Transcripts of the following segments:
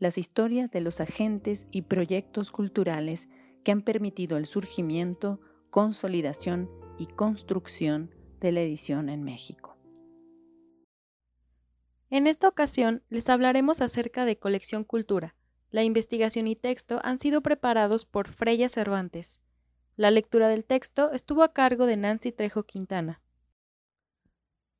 las historias de los agentes y proyectos culturales que han permitido el surgimiento, consolidación y construcción de la edición en México. En esta ocasión les hablaremos acerca de Colección Cultura. La investigación y texto han sido preparados por Freya Cervantes. La lectura del texto estuvo a cargo de Nancy Trejo Quintana.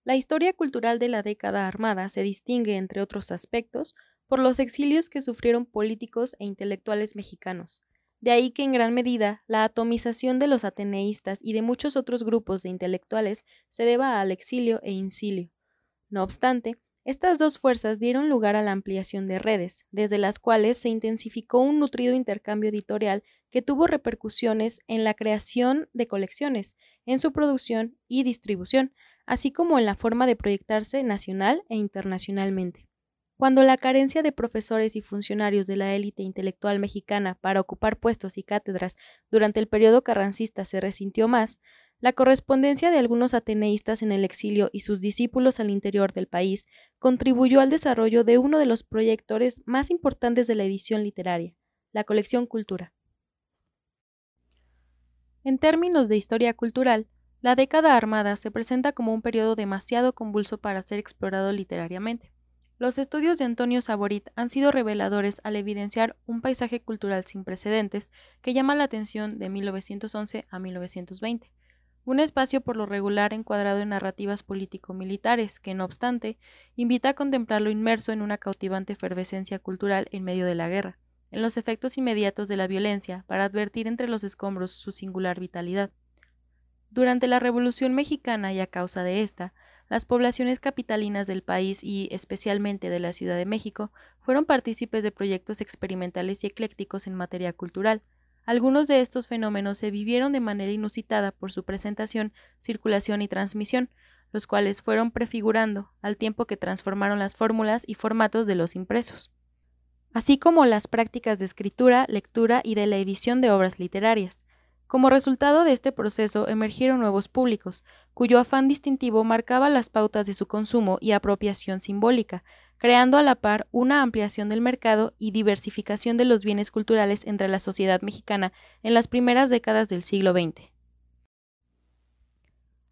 La historia cultural de la década armada se distingue, entre otros aspectos, por los exilios que sufrieron políticos e intelectuales mexicanos. De ahí que en gran medida la atomización de los ateneístas y de muchos otros grupos de intelectuales se deba al exilio e incilio. No obstante, estas dos fuerzas dieron lugar a la ampliación de redes, desde las cuales se intensificó un nutrido intercambio editorial que tuvo repercusiones en la creación de colecciones, en su producción y distribución, así como en la forma de proyectarse nacional e internacionalmente. Cuando la carencia de profesores y funcionarios de la élite intelectual mexicana para ocupar puestos y cátedras durante el periodo carrancista se resintió más, la correspondencia de algunos ateneístas en el exilio y sus discípulos al interior del país contribuyó al desarrollo de uno de los proyectores más importantes de la edición literaria, la colección Cultura. En términos de historia cultural, la década armada se presenta como un periodo demasiado convulso para ser explorado literariamente. Los estudios de Antonio Saborit han sido reveladores al evidenciar un paisaje cultural sin precedentes que llama la atención de 1911 a 1920 un espacio por lo regular encuadrado en narrativas político-militares, que no obstante, invita a contemplarlo inmerso en una cautivante efervescencia cultural en medio de la guerra, en los efectos inmediatos de la violencia, para advertir entre los escombros su singular vitalidad. Durante la Revolución mexicana y a causa de esta, las poblaciones capitalinas del país y especialmente de la Ciudad de México fueron partícipes de proyectos experimentales y eclécticos en materia cultural, algunos de estos fenómenos se vivieron de manera inusitada por su presentación, circulación y transmisión, los cuales fueron prefigurando al tiempo que transformaron las fórmulas y formatos de los impresos, así como las prácticas de escritura, lectura y de la edición de obras literarias. Como resultado de este proceso emergieron nuevos públicos, cuyo afán distintivo marcaba las pautas de su consumo y apropiación simbólica, creando a la par una ampliación del mercado y diversificación de los bienes culturales entre la sociedad mexicana en las primeras décadas del siglo XX.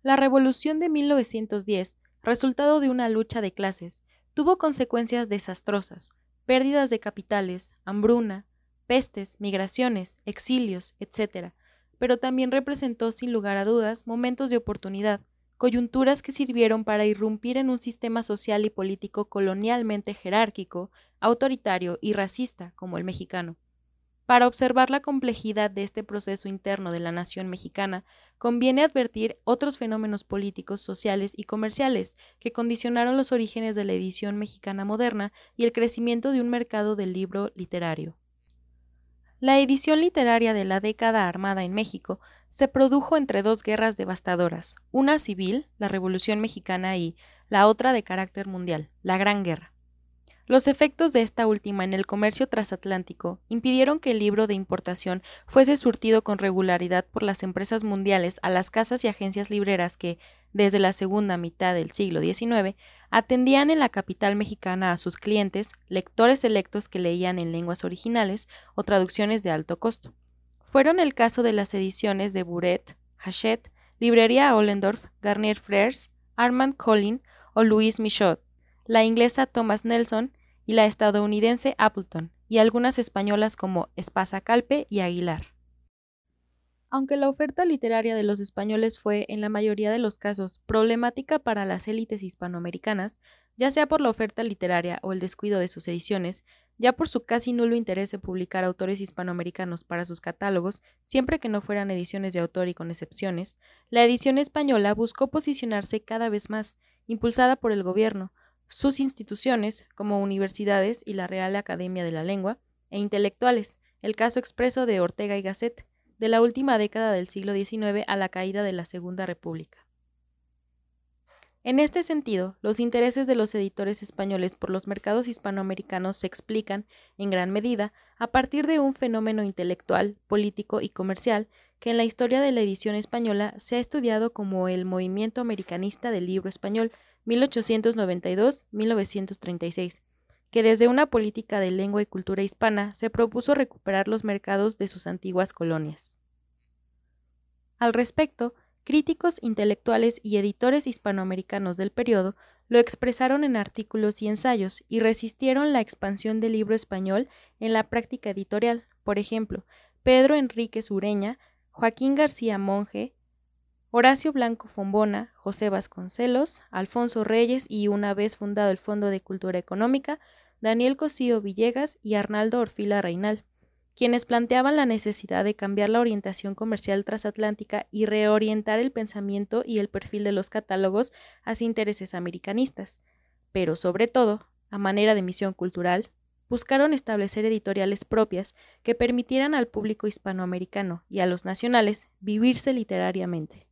La Revolución de 1910, resultado de una lucha de clases, tuvo consecuencias desastrosas, pérdidas de capitales, hambruna, pestes, migraciones, exilios, etc., pero también representó sin lugar a dudas momentos de oportunidad, coyunturas que sirvieron para irrumpir en un sistema social y político colonialmente jerárquico, autoritario y racista como el mexicano. Para observar la complejidad de este proceso interno de la nación mexicana, conviene advertir otros fenómenos políticos, sociales y comerciales que condicionaron los orígenes de la edición mexicana moderna y el crecimiento de un mercado del libro literario. La edición literaria de la década armada en México se produjo entre dos guerras devastadoras, una civil, la Revolución Mexicana, y la otra de carácter mundial, la Gran Guerra. Los efectos de esta última en el comercio transatlántico impidieron que el libro de importación fuese surtido con regularidad por las empresas mundiales a las casas y agencias libreras que, desde la segunda mitad del siglo XIX, atendían en la capital mexicana a sus clientes, lectores selectos que leían en lenguas originales o traducciones de alto costo. Fueron el caso de las ediciones de Buret, Hachette, Librería Ollendorf, Garnier Frères, Armand Collin o Louis Michaud, la inglesa Thomas Nelson y la estadounidense Appleton, y algunas españolas como Espasa Calpe y Aguilar. Aunque la oferta literaria de los españoles fue, en la mayoría de los casos, problemática para las élites hispanoamericanas, ya sea por la oferta literaria o el descuido de sus ediciones, ya por su casi nulo interés en publicar autores hispanoamericanos para sus catálogos, siempre que no fueran ediciones de autor y con excepciones, la edición española buscó posicionarse cada vez más, impulsada por el gobierno, sus instituciones, como universidades y la Real Academia de la Lengua, e intelectuales, el caso expreso de Ortega y Gasset, de la última década del siglo XIX a la caída de la Segunda República. En este sentido, los intereses de los editores españoles por los mercados hispanoamericanos se explican, en gran medida, a partir de un fenómeno intelectual, político y comercial que en la historia de la edición española se ha estudiado como el movimiento americanista del libro español 1892-1936, que desde una política de lengua y cultura hispana se propuso recuperar los mercados de sus antiguas colonias. Al respecto, críticos intelectuales y editores hispanoamericanos del periodo lo expresaron en artículos y ensayos y resistieron la expansión del libro español en la práctica editorial. Por ejemplo, Pedro Enríquez Ureña, Joaquín García Monge, Horacio Blanco Fombona, José Vasconcelos, Alfonso Reyes y una vez fundado el Fondo de Cultura Económica, Daniel Cosío Villegas y Arnaldo Orfila Reinal, quienes planteaban la necesidad de cambiar la orientación comercial transatlántica y reorientar el pensamiento y el perfil de los catálogos hacia intereses americanistas, pero sobre todo, a manera de misión cultural, buscaron establecer editoriales propias que permitieran al público hispanoamericano y a los nacionales vivirse literariamente.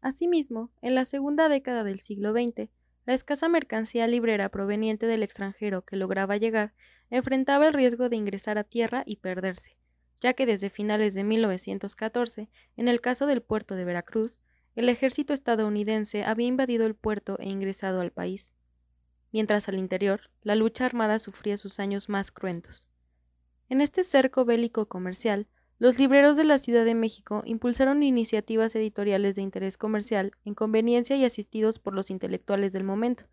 Asimismo, en la segunda década del siglo XX, la escasa mercancía librera proveniente del extranjero que lograba llegar enfrentaba el riesgo de ingresar a tierra y perderse, ya que desde finales de 1914, en el caso del puerto de Veracruz, el ejército estadounidense había invadido el puerto e ingresado al país, mientras al interior la lucha armada sufría sus años más cruentos. En este cerco bélico comercial, los libreros de la Ciudad de México impulsaron iniciativas editoriales de interés comercial en conveniencia y asistidos por los intelectuales del momento,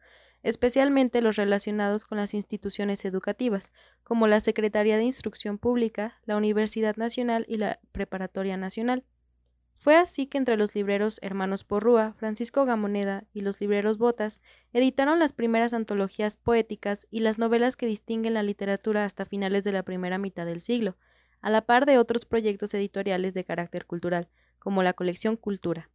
especialmente los relacionados con las instituciones educativas, como la Secretaría de Instrucción Pública, la Universidad Nacional y la Preparatoria Nacional. Fue así que entre los libreros Hermanos Porrúa, Francisco Gamoneda y los libreros Botas editaron las primeras antologías poéticas y las novelas que distinguen la literatura hasta finales de la primera mitad del siglo, a la par de otros proyectos editoriales de carácter cultural, como la colección Cultura.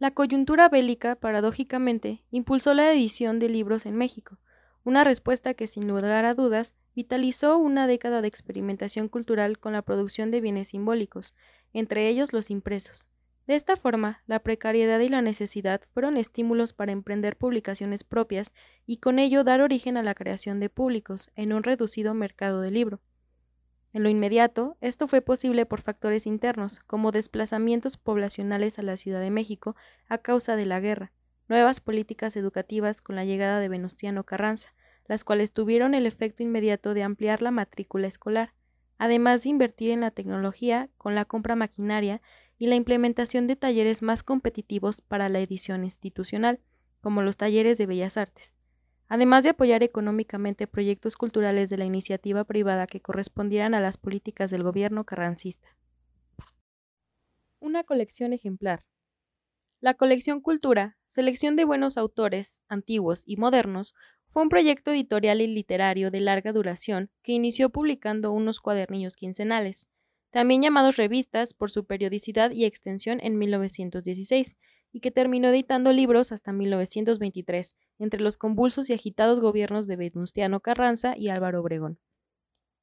La coyuntura bélica, paradójicamente, impulsó la edición de libros en México, una respuesta que sin lugar a dudas vitalizó una década de experimentación cultural con la producción de bienes simbólicos, entre ellos los impresos, de esta forma, la precariedad y la necesidad fueron estímulos para emprender publicaciones propias y con ello dar origen a la creación de públicos en un reducido mercado de libro. En lo inmediato, esto fue posible por factores internos, como desplazamientos poblacionales a la Ciudad de México a causa de la guerra, nuevas políticas educativas con la llegada de Venustiano Carranza, las cuales tuvieron el efecto inmediato de ampliar la matrícula escolar, además de invertir en la tecnología con la compra maquinaria y la implementación de talleres más competitivos para la edición institucional, como los talleres de bellas artes, además de apoyar económicamente proyectos culturales de la iniciativa privada que correspondieran a las políticas del gobierno carrancista. Una colección ejemplar. La colección Cultura, selección de buenos autores, antiguos y modernos, fue un proyecto editorial y literario de larga duración que inició publicando unos cuadernillos quincenales, también llamados revistas por su periodicidad y extensión en 1916, y que terminó editando libros hasta 1923, entre los convulsos y agitados gobiernos de Venustiano Carranza y Álvaro Obregón.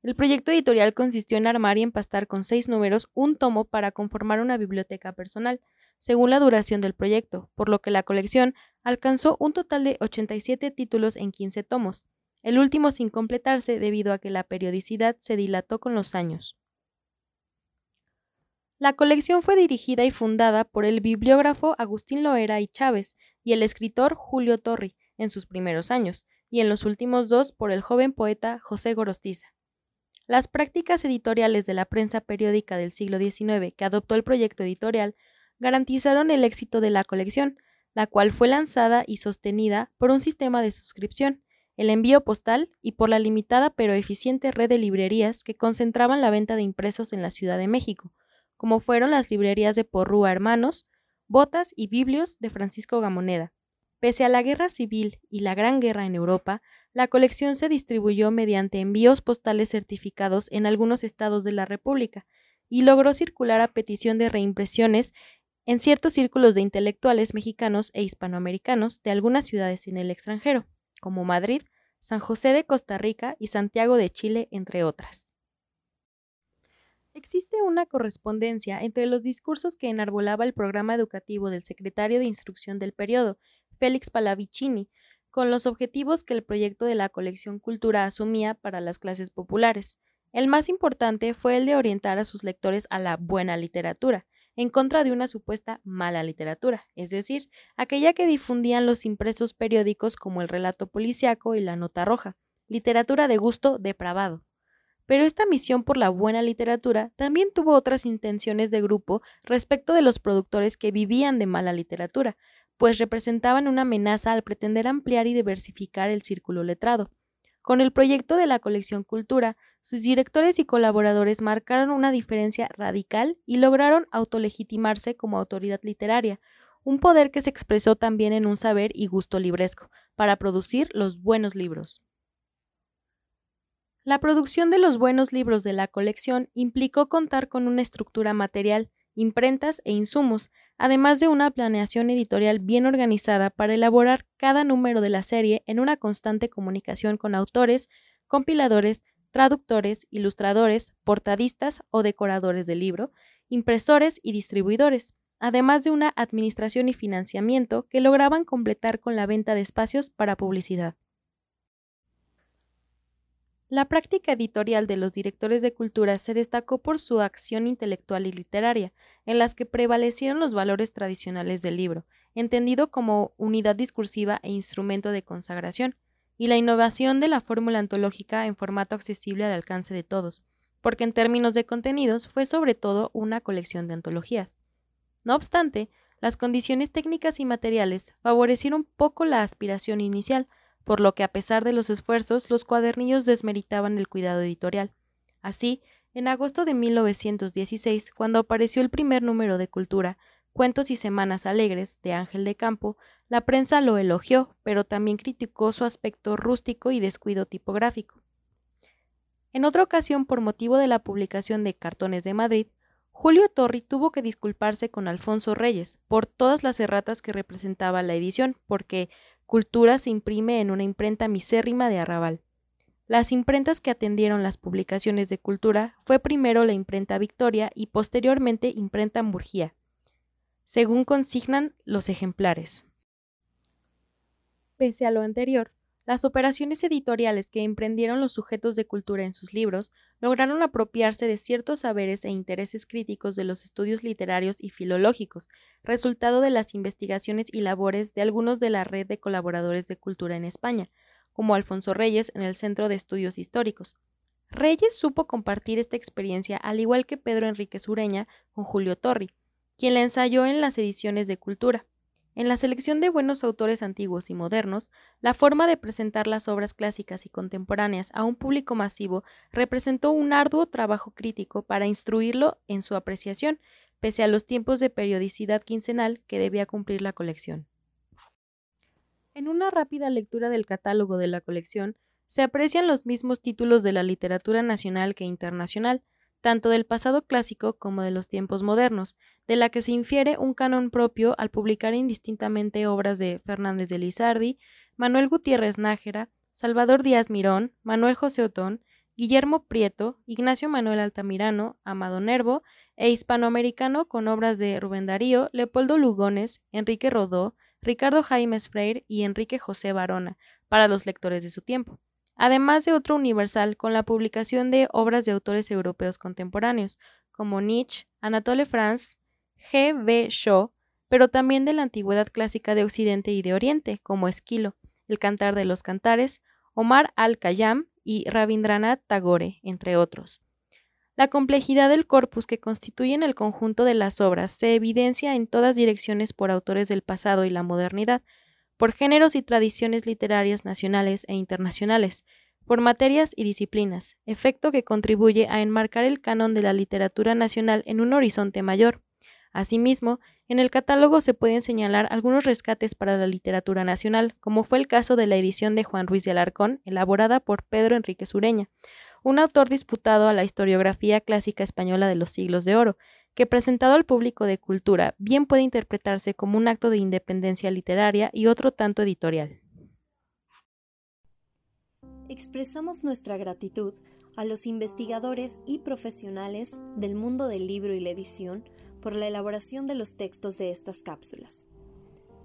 El proyecto editorial consistió en armar y empastar con seis números un tomo para conformar una biblioteca personal, según la duración del proyecto, por lo que la colección alcanzó un total de 87 títulos en 15 tomos, el último sin completarse debido a que la periodicidad se dilató con los años. La colección fue dirigida y fundada por el bibliógrafo Agustín Loera y Chávez y el escritor Julio Torri en sus primeros años, y en los últimos dos por el joven poeta José Gorostiza. Las prácticas editoriales de la prensa periódica del siglo XIX que adoptó el proyecto editorial garantizaron el éxito de la colección, la cual fue lanzada y sostenida por un sistema de suscripción, el envío postal y por la limitada pero eficiente red de librerías que concentraban la venta de impresos en la Ciudad de México, como fueron las librerías de Porrúa Hermanos, Botas y Biblios de Francisco Gamoneda. Pese a la guerra civil y la Gran Guerra en Europa, la colección se distribuyó mediante envíos postales certificados en algunos estados de la República y logró circular a petición de reimpresiones en ciertos círculos de intelectuales mexicanos e hispanoamericanos de algunas ciudades en el extranjero, como Madrid, San José de Costa Rica y Santiago de Chile, entre otras. Existe una correspondencia entre los discursos que enarbolaba el programa educativo del secretario de Instrucción del periodo, Félix Palavicini, con los objetivos que el proyecto de la colección Cultura asumía para las clases populares. El más importante fue el de orientar a sus lectores a la buena literatura, en contra de una supuesta mala literatura, es decir, aquella que difundían los impresos periódicos como el relato policiaco y la nota roja, literatura de gusto depravado. Pero esta misión por la buena literatura también tuvo otras intenciones de grupo respecto de los productores que vivían de mala literatura, pues representaban una amenaza al pretender ampliar y diversificar el círculo letrado. Con el proyecto de la colección Cultura, sus directores y colaboradores marcaron una diferencia radical y lograron autolegitimarse como autoridad literaria, un poder que se expresó también en un saber y gusto libresco, para producir los buenos libros. La producción de los buenos libros de la colección implicó contar con una estructura material, imprentas e insumos, además de una planeación editorial bien organizada para elaborar cada número de la serie en una constante comunicación con autores, compiladores, traductores, ilustradores, portadistas o decoradores del libro, impresores y distribuidores, además de una administración y financiamiento que lograban completar con la venta de espacios para publicidad. La práctica editorial de los directores de cultura se destacó por su acción intelectual y literaria, en las que prevalecieron los valores tradicionales del libro, entendido como unidad discursiva e instrumento de consagración, y la innovación de la fórmula antológica en formato accesible al alcance de todos, porque en términos de contenidos fue sobre todo una colección de antologías. No obstante, las condiciones técnicas y materiales favorecieron poco la aspiración inicial, por lo que a pesar de los esfuerzos, los cuadernillos desmeritaban el cuidado editorial. Así, en agosto de 1916, cuando apareció el primer número de Cultura, Cuentos y Semanas Alegres, de Ángel de Campo, la prensa lo elogió, pero también criticó su aspecto rústico y descuido tipográfico. En otra ocasión, por motivo de la publicación de Cartones de Madrid, Julio Torri tuvo que disculparse con Alfonso Reyes por todas las erratas que representaba la edición, porque Cultura se imprime en una imprenta misérrima de arrabal. Las imprentas que atendieron las publicaciones de Cultura fue primero la imprenta Victoria y posteriormente imprenta Murgía, según consignan los ejemplares. Pese a lo anterior, las operaciones editoriales que emprendieron los sujetos de cultura en sus libros lograron apropiarse de ciertos saberes e intereses críticos de los estudios literarios y filológicos, resultado de las investigaciones y labores de algunos de la red de colaboradores de cultura en España, como Alfonso Reyes en el Centro de Estudios Históricos. Reyes supo compartir esta experiencia al igual que Pedro Enrique Sureña con Julio Torri, quien la ensayó en las ediciones de Cultura. En la selección de buenos autores antiguos y modernos, la forma de presentar las obras clásicas y contemporáneas a un público masivo representó un arduo trabajo crítico para instruirlo en su apreciación, pese a los tiempos de periodicidad quincenal que debía cumplir la colección. En una rápida lectura del catálogo de la colección, se aprecian los mismos títulos de la literatura nacional que internacional, tanto del pasado clásico como de los tiempos modernos, de la que se infiere un canon propio al publicar indistintamente obras de Fernández de Lizardi, Manuel Gutiérrez Nájera, Salvador Díaz Mirón, Manuel José Otón, Guillermo Prieto, Ignacio Manuel Altamirano, Amado Nervo e hispanoamericano con obras de Rubén Darío, Leopoldo Lugones, Enrique Rodó, Ricardo Jaimes Freire y Enrique José Barona, para los lectores de su tiempo además de otro universal con la publicación de obras de autores europeos contemporáneos, como Nietzsche, Anatole France, G. B. Shaw, pero también de la antigüedad clásica de Occidente y de Oriente, como Esquilo, El Cantar de los Cantares, Omar al-Khayyam y Rabindranath Tagore, entre otros. La complejidad del corpus que constituyen el conjunto de las obras se evidencia en todas direcciones por autores del pasado y la modernidad, por géneros y tradiciones literarias nacionales e internacionales, por materias y disciplinas, efecto que contribuye a enmarcar el canon de la literatura nacional en un horizonte mayor. Asimismo, en el catálogo se pueden señalar algunos rescates para la literatura nacional, como fue el caso de la edición de Juan Ruiz de Alarcón, elaborada por Pedro Enrique Sureña, un autor disputado a la historiografía clásica española de los siglos de oro, que presentado al público de cultura bien puede interpretarse como un acto de independencia literaria y otro tanto editorial. Expresamos nuestra gratitud a los investigadores y profesionales del mundo del libro y la edición por la elaboración de los textos de estas cápsulas.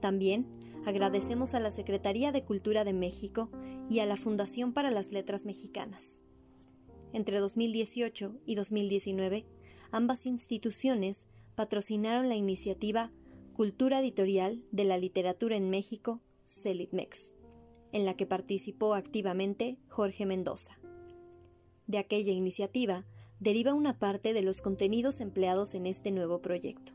También agradecemos a la Secretaría de Cultura de México y a la Fundación para las Letras Mexicanas. Entre 2018 y 2019, ambas instituciones patrocinaron la iniciativa Cultura Editorial de la Literatura en México, CELITMEX, en la que participó activamente Jorge Mendoza. De aquella iniciativa deriva una parte de los contenidos empleados en este nuevo proyecto.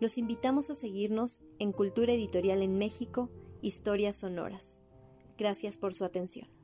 Los invitamos a seguirnos en Cultura Editorial en México, Historias Sonoras. Gracias por su atención.